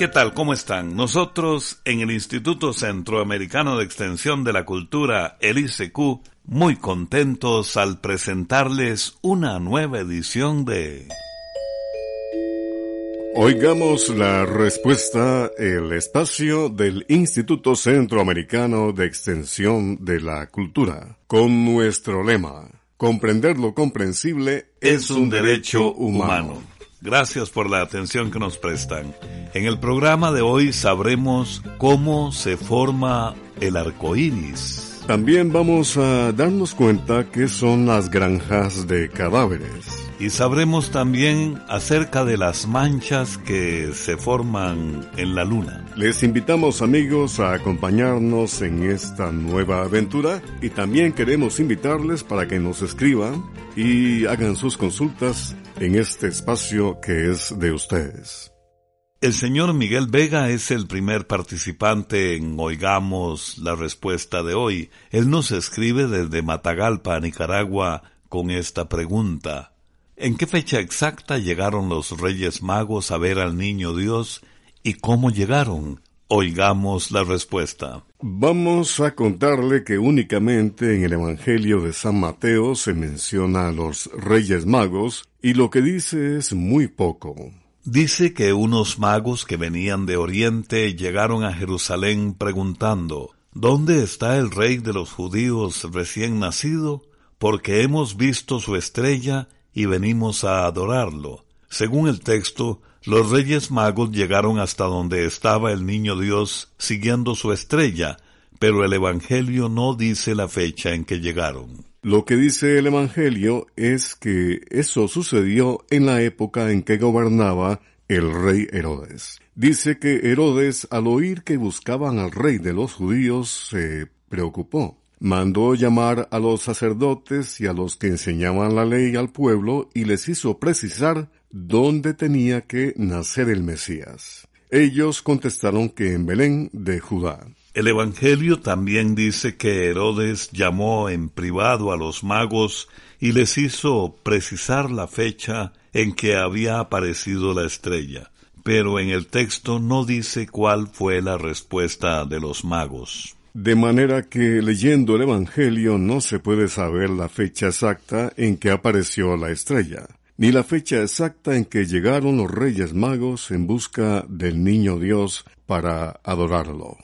¿Qué tal? ¿Cómo están? Nosotros en el Instituto Centroamericano de Extensión de la Cultura, el ICQ, muy contentos al presentarles una nueva edición de... Oigamos la respuesta, el espacio del Instituto Centroamericano de Extensión de la Cultura, con nuestro lema, comprender lo comprensible es, un derecho humano. Gracias por la atención que nos prestan. En el programa de hoy sabremos cómo se forma el arco iris. También vamos a darnos cuenta qué son las granjas de cadáveres. Y sabremos también acerca de las manchas que se forman en la luna. Les invitamos amigos a acompañarnos en esta nueva aventura y también queremos invitarles para que nos escriban y hagan sus consultas en este espacio que es de ustedes. El señor Miguel Vega es el primer participante en Oigamos la respuesta de hoy. Él nos escribe desde Matagalpa, Nicaragua, con esta pregunta. ¿En qué fecha exacta llegaron los Reyes Magos a ver al Niño Dios y cómo llegaron? Oigamos la respuesta. Vamos a contarle que únicamente en el Evangelio de San Mateo se menciona a los Reyes Magos y lo que dice es muy poco. Dice que unos magos que venían de Oriente llegaron a Jerusalén preguntando ¿Dónde está el rey de los judíos recién nacido? Porque hemos visto su estrella y venimos a adorarlo. Según el texto, los reyes magos llegaron hasta donde estaba el niño Dios siguiendo su estrella, pero el Evangelio no dice la fecha en que llegaron. Lo que dice el Evangelio es que eso sucedió en la época en que gobernaba el rey Herodes. Dice que Herodes, al oír que buscaban al rey de los judíos, se preocupó. Mandó llamar a los sacerdotes y a los que enseñaban la ley al pueblo y les hizo precisar dónde tenía que nacer el Mesías. Ellos contestaron que en Belén de Judá. El Evangelio también dice que Herodes llamó en privado a los magos y les hizo precisar la fecha en que había aparecido la estrella, pero en el texto no dice cuál fue la respuesta de los magos. De manera que leyendo el Evangelio no se puede saber la fecha exacta en que apareció la estrella ni la fecha exacta en que llegaron los Reyes Magos en busca del Niño Dios para adorarlo.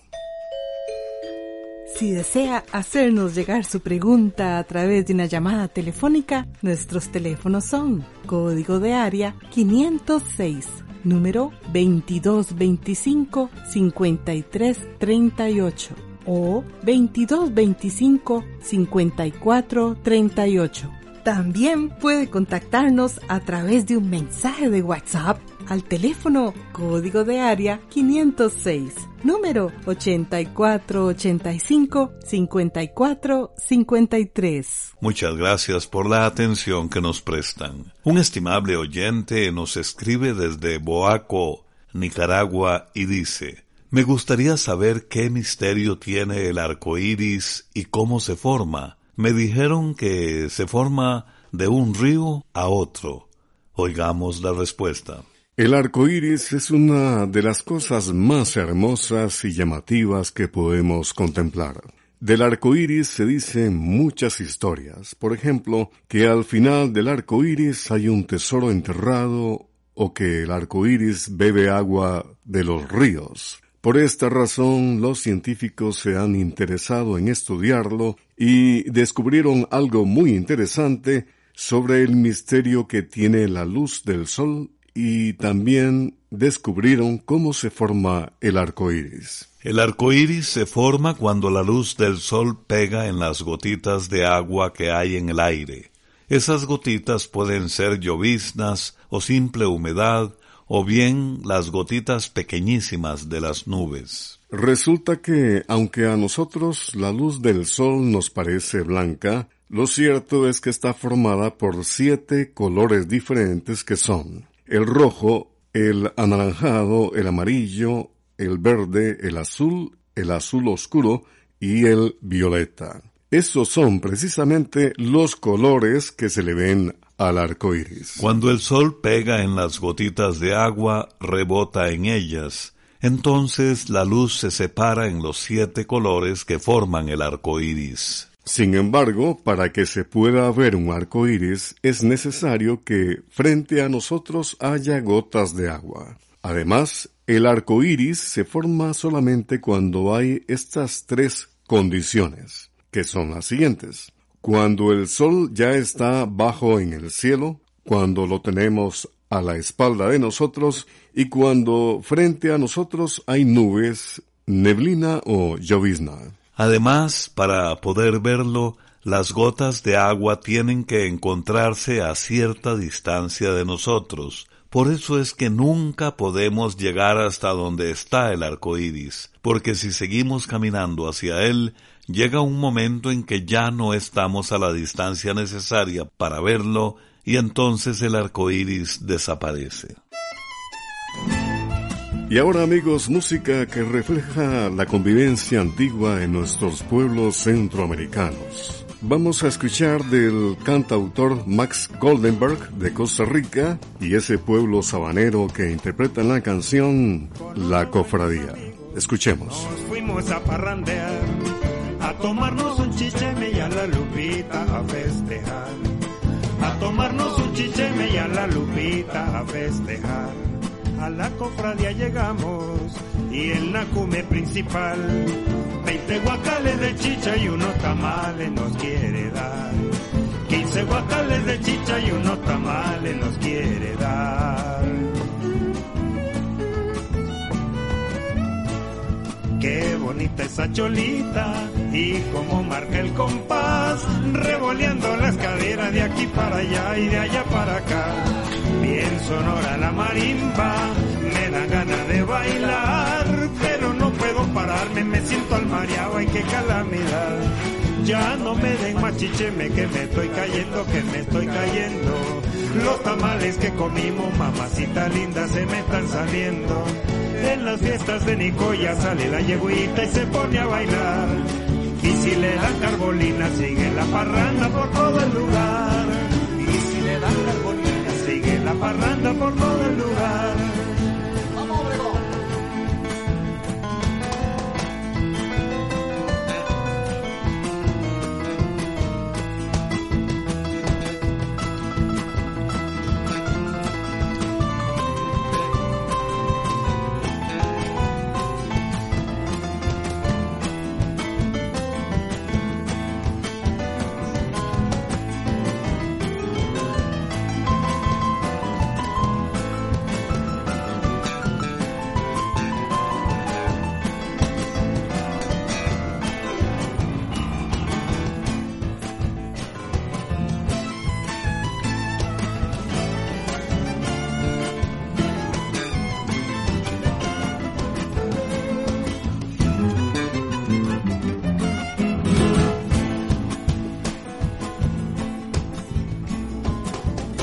Si desea hacernos llegar su pregunta a través de una llamada telefónica, nuestros teléfonos son código de área 506, número 2225-5338 o 2225-5438 también puede contactarnos a través de un mensaje de WhatsApp al teléfono código de área 506, número 8485-5453. Muchas gracias por la atención que nos prestan. Un estimable oyente nos escribe desde Boaco, Nicaragua, y dice, me gustaría saber qué misterio tiene el arco iris y cómo se forma me dijeron que se forma de un río a otro. Oigamos la respuesta. El arco iris es una de las cosas más hermosas y llamativas que podemos contemplar. Del arco iris se dicen muchas historias. Por ejemplo, que al final del arco iris hay un tesoro enterrado o que el arco iris bebe agua de los ríos. Por esta razón, los científicos se han interesado en estudiarlo y descubrieron algo muy interesante sobre el misterio que tiene la luz del sol y también descubrieron cómo se forma el arco iris. El arco iris se forma cuando la luz del sol pega en las gotitas de agua que hay en el aire. Esas gotitas pueden ser lloviznas o simple humedad, o bien las gotitas pequeñísimas de las nubes. Resulta que, aunque a nosotros la luz del sol nos parece blanca, lo cierto es que está formada por siete colores diferentes que son el rojo, el anaranjado, el amarillo, el verde, el azul, el azul oscuro y el violeta. Esos son precisamente los colores que se le ven al arco iris. Cuando el sol pega en las gotitas de agua, rebota en ellas. Entonces la luz se separa en los siete colores que forman el arco iris. Sin embargo, para que se pueda ver un arco iris, es necesario que frente a nosotros haya gotas de agua. Además, el arco iris se forma solamente cuando hay estas tres condiciones, que son las siguientes. Cuando el sol ya está bajo en el cielo, cuando lo tenemos a la espalda de nosotros y cuando frente a nosotros hay nubes, neblina o llovizna. Además, para poder verlo, las gotas de agua tienen que encontrarse a cierta distancia de nosotros. Por eso es que nunca podemos llegar hasta donde está el arco iris, porque si seguimos caminando hacia él, llega un momento en que ya no estamos a la distancia necesaria para verlo y entonces el arco iris desaparece. Y ahora amigos, música que refleja la convivencia antigua en nuestros pueblos centroamericanos. Vamos a escuchar del cantautor Max Goldenberg de Costa Rica y ese pueblo sabanero que interpreta la canción La Cofradía. Escuchemos. Nos fuimos a parrandear, a tomarnos un chicheme y a la lupita a festejar. A tomarnos un chicheme y a la lupita a festejar. A la cofradía llegamos y el nacume principal, 20 guacales de chicha y unos tamales nos quiere dar. 15 guacales de chicha y unos tamales nos quiere dar. Qué bonita esa cholita y cómo marca el compás, revoleando las caderas de aquí para allá y de allá para acá. Bien sonora la marimba, me da ganas de bailar, pero no puedo pararme, me siento al mareado, ay qué calamidad. Ya no me den machicheme que me estoy cayendo, que me estoy cayendo. Los tamales que comimos, mamacita linda, se me están saliendo. En las fiestas de Nicoya sale la yeguita y se pone a bailar. Y si le dan carbolina, sigue la parranda por todo el lugar. Y si le dan carbolina, sigue la parranda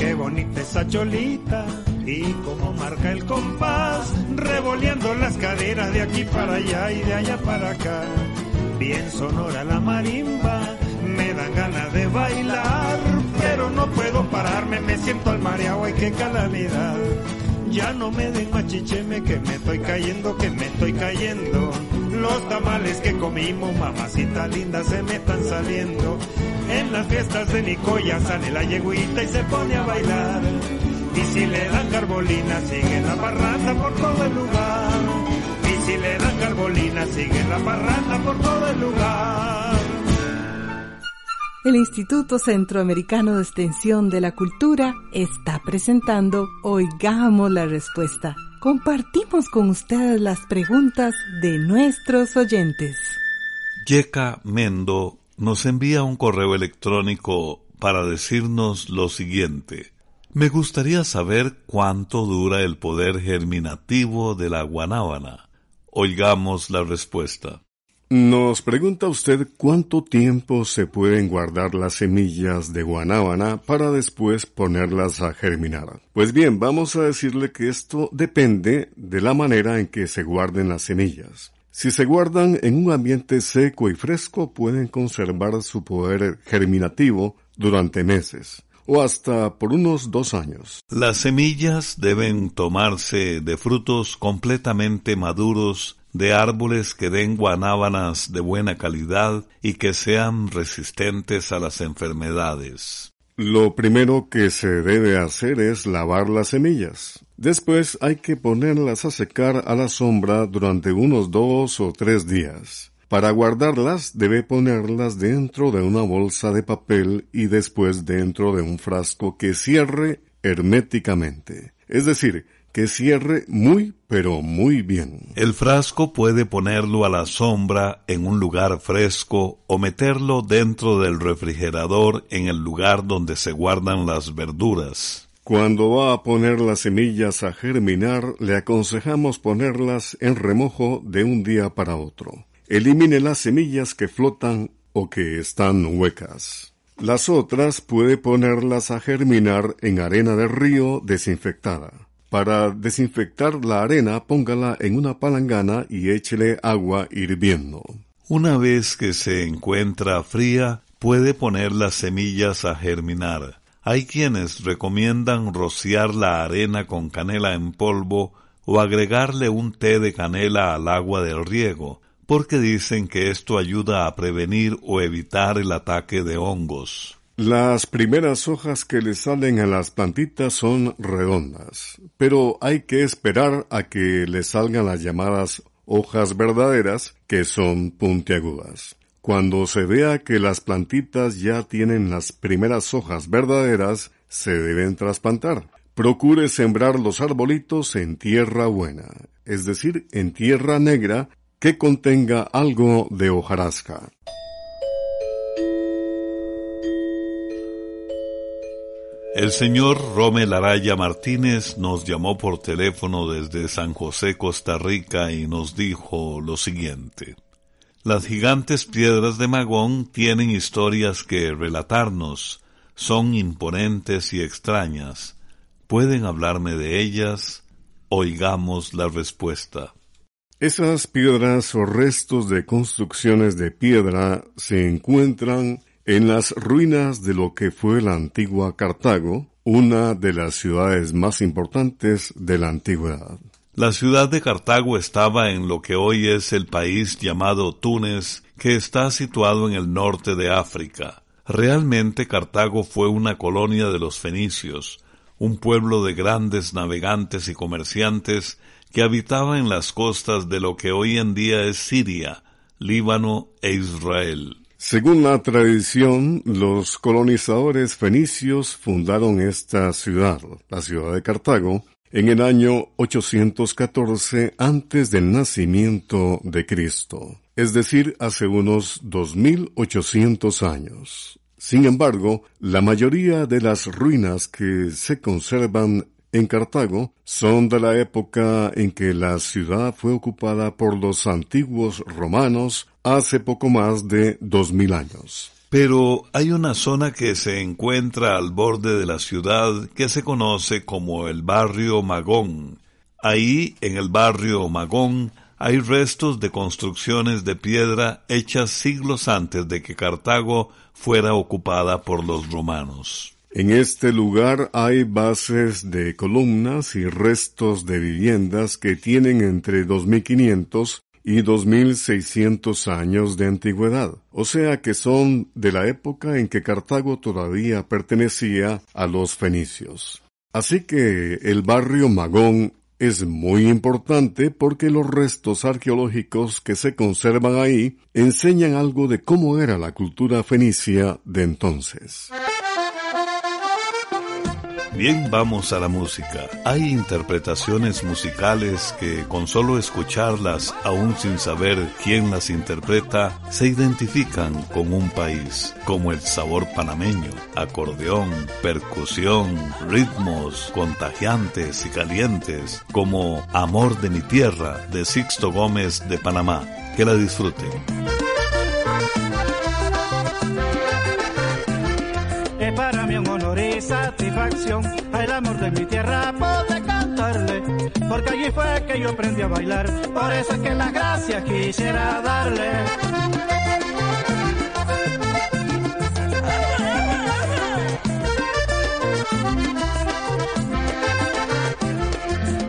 Qué bonita esa cholita y cómo marca el compás, revoleando las caderas de aquí para allá y de allá para acá. Bien sonora la marimba, me dan ganas de bailar, pero no puedo pararme, me siento al mareado, ay qué calamidad. Ya no me den machicheme que me estoy cayendo, que me estoy cayendo. Los tamales que comimos, mamacita linda, se me están saliendo. En las fiestas de Nicoya sale la yeguita y se pone a bailar. Y si le dan carbolina, sigue la parranda por todo el lugar. Y si le dan carbolina, sigue la parranda por todo el lugar. El Instituto Centroamericano de Extensión de la Cultura está presentando Oigamos la Respuesta. Compartimos con ustedes las preguntas de nuestros oyentes. Yeka Mendo nos envía un correo electrónico para decirnos lo siguiente. Me gustaría saber cuánto dura el poder germinativo de la guanábana. Oigamos la respuesta. Nos pregunta usted cuánto tiempo se pueden guardar las semillas de guanábana para después ponerlas a germinar. Pues bien, vamos a decirle que esto depende de la manera en que se guarden las semillas. Si se guardan en un ambiente seco y fresco, pueden conservar su poder germinativo durante meses o hasta por unos dos años. Las semillas deben tomarse de frutos completamente maduros de árboles que den guanábanas de buena calidad y que sean resistentes a las enfermedades. Lo primero que se debe hacer es lavar las semillas. Después hay que ponerlas a secar a la sombra durante unos dos o tres días. Para guardarlas debe ponerlas dentro de una bolsa de papel y después dentro de un frasco que cierre herméticamente. Es decir, que cierre muy pero muy bien. El frasco puede ponerlo a la sombra en un lugar fresco o meterlo dentro del refrigerador en el lugar donde se guardan las verduras. Cuando va a poner las semillas a germinar, le aconsejamos ponerlas en remojo de un día para otro. Elimine las semillas que flotan o que están huecas. Las otras puede ponerlas a germinar en arena de río desinfectada. Para desinfectar la arena, póngala en una palangana y échele agua hirviendo. Una vez que se encuentra fría, puede poner las semillas a germinar. Hay quienes recomiendan rociar la arena con canela en polvo o agregarle un té de canela al agua del riego, porque dicen que esto ayuda a prevenir o evitar el ataque de hongos. Las primeras hojas que le salen a las plantitas son redondas, pero hay que esperar a que le salgan las llamadas hojas verdaderas, que son puntiagudas. Cuando se vea que las plantitas ya tienen las primeras hojas verdaderas, se deben trasplantar. Procure sembrar los arbolitos en tierra buena, es decir, en tierra negra que contenga algo de hojarasca. El señor Romel Araya Martínez nos llamó por teléfono desde San José, Costa Rica, y nos dijo lo siguiente. Las gigantes piedras de Magón tienen historias que relatarnos, son imponentes y extrañas. ¿Pueden hablarme de ellas? Oigamos la respuesta. Esas piedras o restos de construcciones de piedra se encuentran en las ruinas de lo que fue la antigua Cartago, una de las ciudades más importantes de la antigüedad. La ciudad de Cartago estaba en lo que hoy es el país llamado Túnez, que está situado en el norte de África. Realmente Cartago fue una colonia de los fenicios, un pueblo de grandes navegantes y comerciantes que habitaba en las costas de lo que hoy en día es Siria, Líbano e Israel. Según la tradición, los colonizadores fenicios fundaron esta ciudad, la ciudad de Cartago, en el año 814 antes del nacimiento de Cristo, es decir, hace unos 2800 años. Sin embargo, la mayoría de las ruinas que se conservan en Cartago son de la época en que la ciudad fue ocupada por los antiguos romanos hace poco más de dos mil años. Pero hay una zona que se encuentra al borde de la ciudad que se conoce como el barrio Magón. Ahí, en el barrio Magón, hay restos de construcciones de piedra hechas siglos antes de que Cartago fuera ocupada por los romanos. En este lugar hay bases de columnas y restos de viviendas que tienen entre 2500 y 2600 años de antigüedad, o sea que son de la época en que Cartago todavía pertenecía a los fenicios. Así que el barrio Magón es muy importante porque los restos arqueológicos que se conservan ahí enseñan algo de cómo era la cultura fenicia de entonces. Bien, vamos a la música. Hay interpretaciones musicales que con solo escucharlas, aún sin saber quién las interpreta, se identifican con un país, como el sabor panameño, acordeón, percusión, ritmos contagiantes y calientes, como Amor de mi tierra de Sixto Gómez de Panamá. Que la disfruten. Satisfacción al amor de mi tierra poder cantarle, porque allí fue que yo aprendí a bailar, por eso es que las gracias quisiera darle.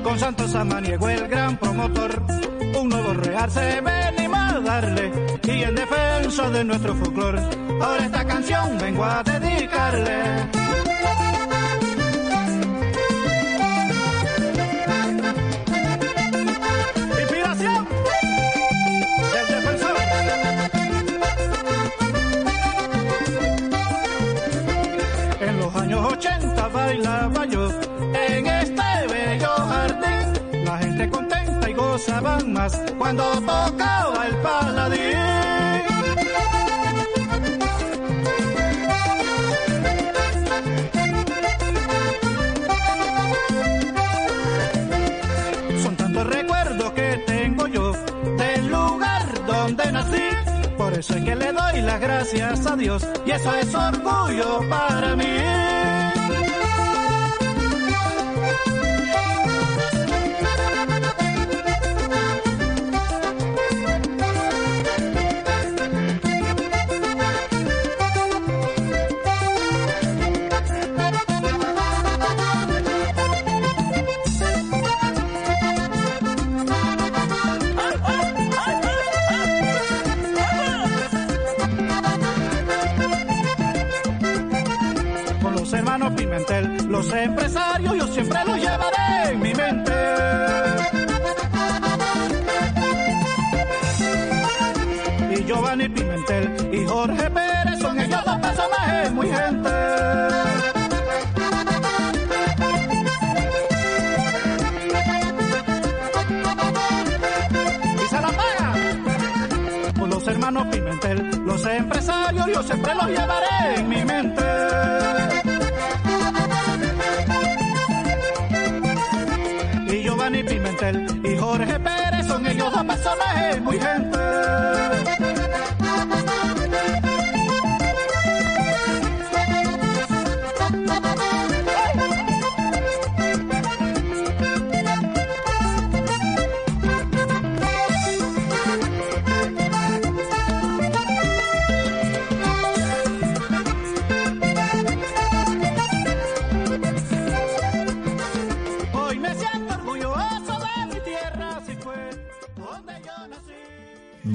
Con Santos Samaniego el gran promotor, un nuevo real se venimos a darle, y en defensa de nuestro folclor, ahora esta canción vengo a dedicarle. Cuando tocaba el paladín. Son tantos recuerdos que tengo yo del lugar donde nací. Por eso es que le doy las gracias a Dios y eso es orgullo para mí. Yo siempre los llevaré en mi mente. Y Giovanni Pimentel y Jorge Pérez son ellos dos personajes muy gente.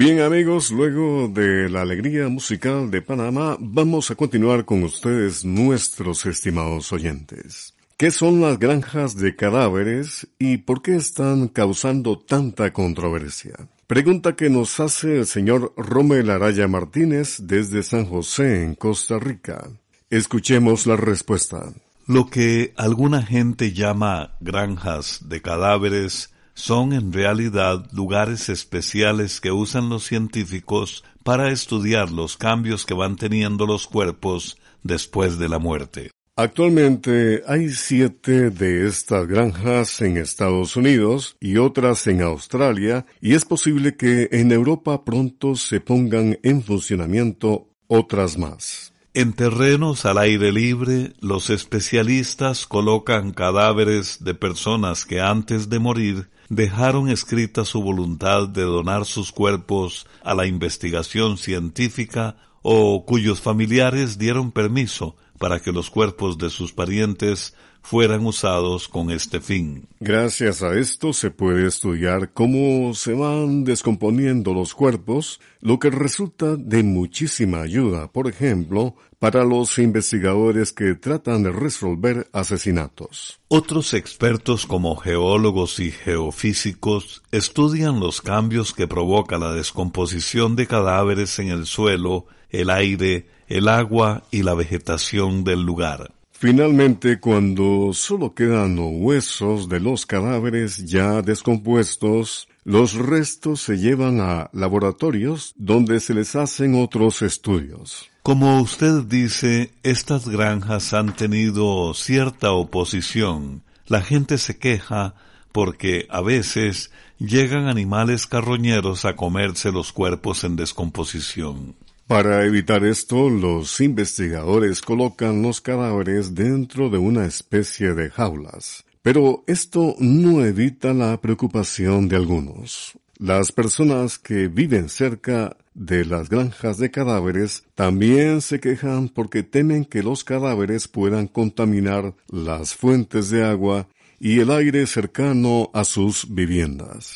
Bien amigos, luego de la alegría musical de Panamá, vamos a continuar con ustedes nuestros estimados oyentes. ¿Qué son las granjas de cadáveres y por qué están causando tanta controversia? Pregunta que nos hace el señor Romel Araya Martínez desde San José, en Costa Rica. Escuchemos la respuesta. Lo que alguna gente llama granjas de cadáveres son en realidad lugares especiales que usan los científicos para estudiar los cambios que van teniendo los cuerpos después de la muerte. Actualmente hay siete de estas granjas en Estados Unidos y otras en Australia y es posible que en Europa pronto se pongan en funcionamiento otras más. En terrenos al aire libre, los especialistas colocan cadáveres de personas que antes de morir dejaron escrita su voluntad de donar sus cuerpos a la investigación científica o cuyos familiares dieron permiso para que los cuerpos de sus parientes fueran usados con este fin. Gracias a esto se puede estudiar cómo se van descomponiendo los cuerpos, lo que resulta de muchísima ayuda, por ejemplo, para los investigadores que tratan de resolver asesinatos. Otros expertos como geólogos y geofísicos estudian los cambios que provoca la descomposición de cadáveres en el suelo, el aire, el agua y la vegetación del lugar. Finalmente, cuando solo quedan huesos de los cadáveres ya descompuestos, los restos se llevan a laboratorios donde se les hacen otros estudios. Como usted dice, estas granjas han tenido cierta oposición. La gente se queja porque a veces llegan animales carroñeros a comerse los cuerpos en descomposición. Para evitar esto, los investigadores colocan los cadáveres dentro de una especie de jaulas. Pero esto no evita la preocupación de algunos. Las personas que viven cerca de las granjas de cadáveres también se quejan porque temen que los cadáveres puedan contaminar las fuentes de agua y el aire cercano a sus viviendas.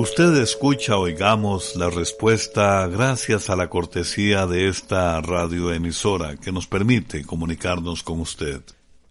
Usted escucha Oigamos la Respuesta gracias a la cortesía de esta radioemisora que nos permite comunicarnos con usted.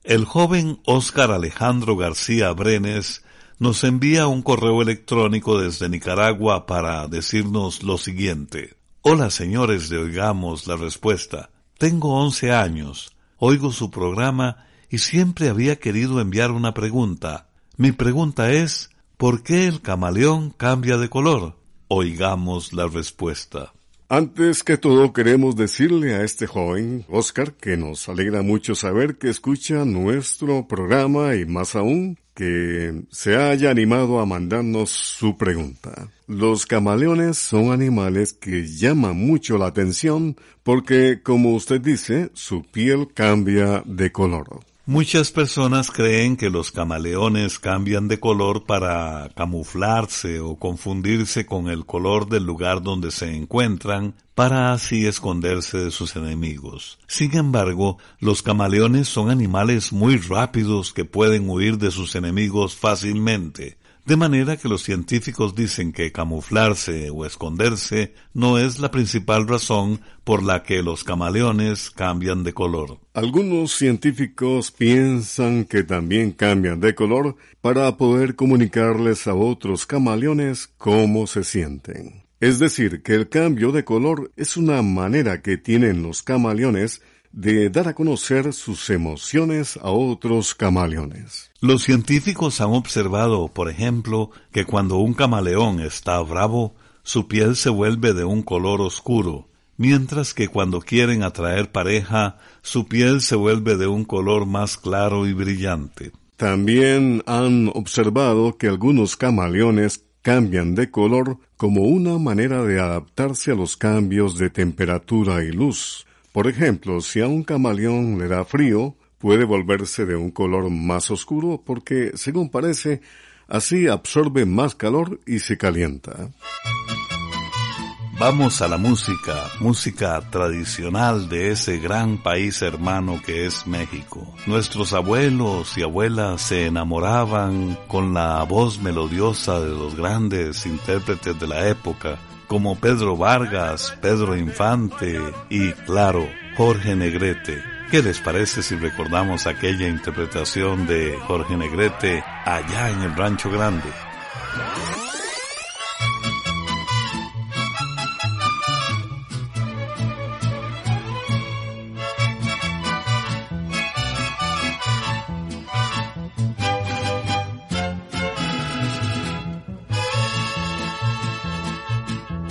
El joven Óscar Alejandro García Brenes nos envía un correo electrónico desde Nicaragua para decirnos lo siguiente. Hola señores de Oigamos la Respuesta. Tengo once años, oigo su programa y siempre había querido enviar una pregunta. Mi pregunta es, ¿Por qué el camaleón cambia de color? Oigamos la respuesta. Antes que todo queremos decirle a este joven, Oscar, que nos alegra mucho saber que escucha nuestro programa y más aún que se haya animado a mandarnos su pregunta. Los camaleones son animales que llaman mucho la atención porque, como usted dice, su piel cambia de color. Muchas personas creen que los camaleones cambian de color para camuflarse o confundirse con el color del lugar donde se encuentran para así esconderse de sus enemigos. Sin embargo, los camaleones son animales muy rápidos que pueden huir de sus enemigos fácilmente. De manera que los científicos dicen que camuflarse o esconderse no es la principal razón por la que los camaleones cambian de color. Algunos científicos piensan que también cambian de color para poder comunicarles a otros camaleones cómo se sienten. Es decir, que el cambio de color es una manera que tienen los camaleones de dar a conocer sus emociones a otros camaleones. Los científicos han observado, por ejemplo, que cuando un camaleón está bravo, su piel se vuelve de un color oscuro, mientras que cuando quieren atraer pareja, su piel se vuelve de un color más claro y brillante. También han observado que algunos camaleones cambian de color como una manera de adaptarse a los cambios de temperatura y luz. Por ejemplo, si a un camaleón le da frío, puede volverse de un color más oscuro porque, según parece, así absorbe más calor y se calienta. Vamos a la música, música tradicional de ese gran país hermano que es México. Nuestros abuelos y abuelas se enamoraban con la voz melodiosa de los grandes intérpretes de la época como Pedro Vargas, Pedro Infante y, claro, Jorge Negrete. ¿Qué les parece si recordamos aquella interpretación de Jorge Negrete allá en el Rancho Grande?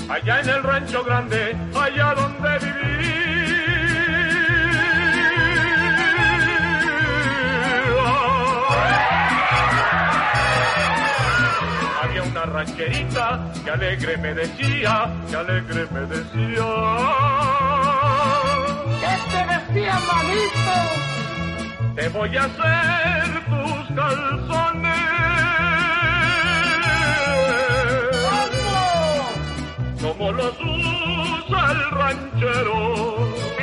allá en el rancho grande, allá donde viví. Rancherita que alegre me decía, que alegre me decía. ¿Qué te decía, manito? Te voy a hacer tus calzones. ¿Cómo? Como los usa el ranchero.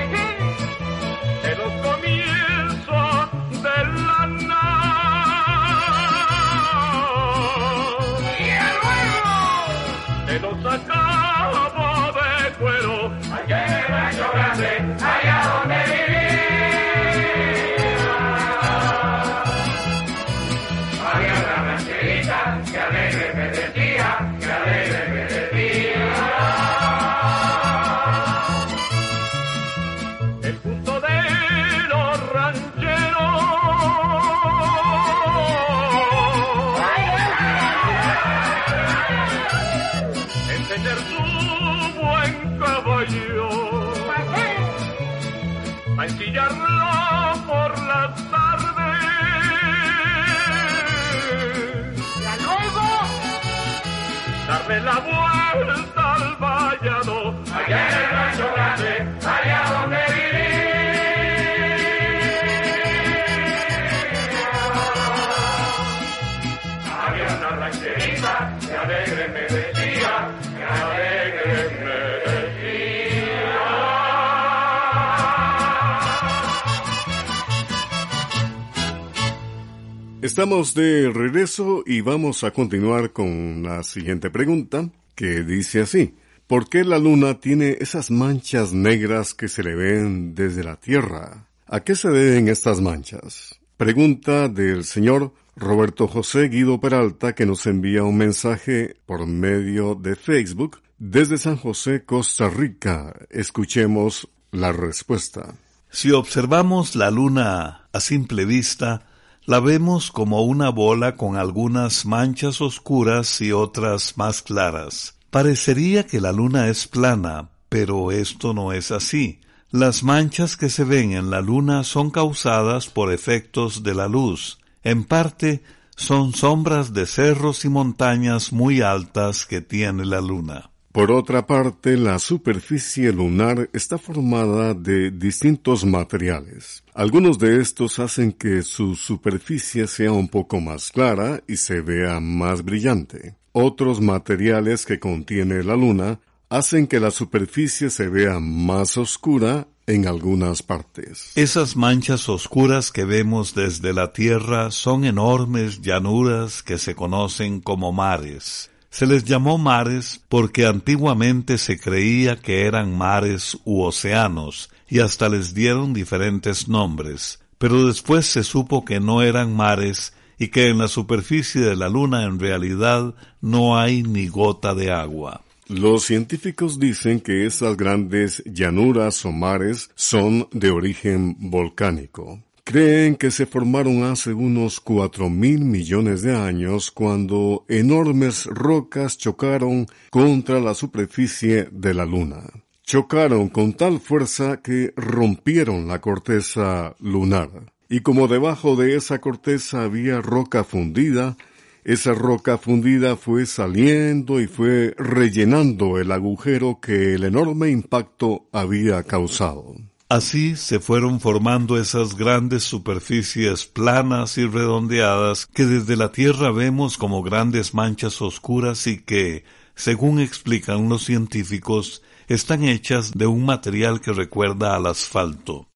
Estamos de regreso y vamos a continuar con la siguiente pregunta, que dice así. ¿Por qué la luna tiene esas manchas negras que se le ven desde la Tierra? ¿A qué se deben estas manchas? Pregunta del señor Roberto José Guido Peralta que nos envía un mensaje por medio de Facebook desde San José, Costa Rica. Escuchemos la respuesta. Si observamos la luna a simple vista, la vemos como una bola con algunas manchas oscuras y otras más claras. Parecería que la luna es plana, pero esto no es así. Las manchas que se ven en la luna son causadas por efectos de la luz. En parte, son sombras de cerros y montañas muy altas que tiene la luna. Por otra parte, la superficie lunar está formada de distintos materiales. Algunos de estos hacen que su superficie sea un poco más clara y se vea más brillante. Otros materiales que contiene la luna hacen que la superficie se vea más oscura en algunas partes. Esas manchas oscuras que vemos desde la Tierra son enormes llanuras que se conocen como mares. Se les llamó mares porque antiguamente se creía que eran mares u océanos, y hasta les dieron diferentes nombres, pero después se supo que no eran mares y que en la superficie de la Luna en realidad no hay ni gota de agua. Los científicos dicen que esas grandes llanuras o mares son de origen volcánico. Creen que se formaron hace unos cuatro mil millones de años cuando enormes rocas chocaron contra la superficie de la Luna. Chocaron con tal fuerza que rompieron la corteza lunar. Y como debajo de esa corteza había roca fundida, esa roca fundida fue saliendo y fue rellenando el agujero que el enorme impacto había causado. Así se fueron formando esas grandes superficies planas y redondeadas que desde la Tierra vemos como grandes manchas oscuras y que, según explican los científicos, están hechas de un material que recuerda al asfalto.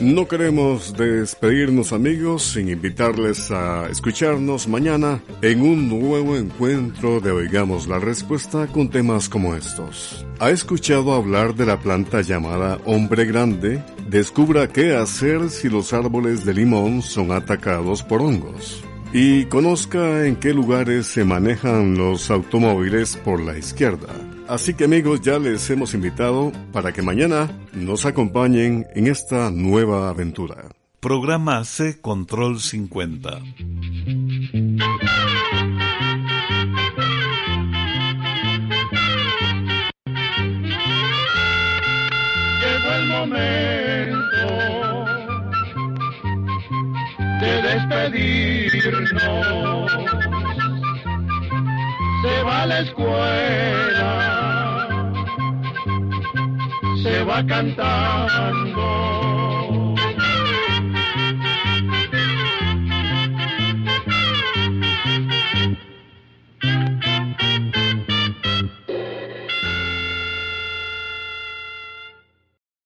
No queremos despedirnos amigos sin invitarles a escucharnos mañana en un nuevo encuentro de Oigamos la Respuesta con temas como estos. ¿Ha escuchado hablar de la planta llamada hombre grande? Descubra qué hacer si los árboles de limón son atacados por hongos. Y conozca en qué lugares se manejan los automóviles por la izquierda. Así que amigos, ya les hemos invitado para que mañana nos acompañen en esta nueva aventura. Programa C Control 50. Llegó el momento de despedir. despedirnos. Se va a la escuela, se va cantando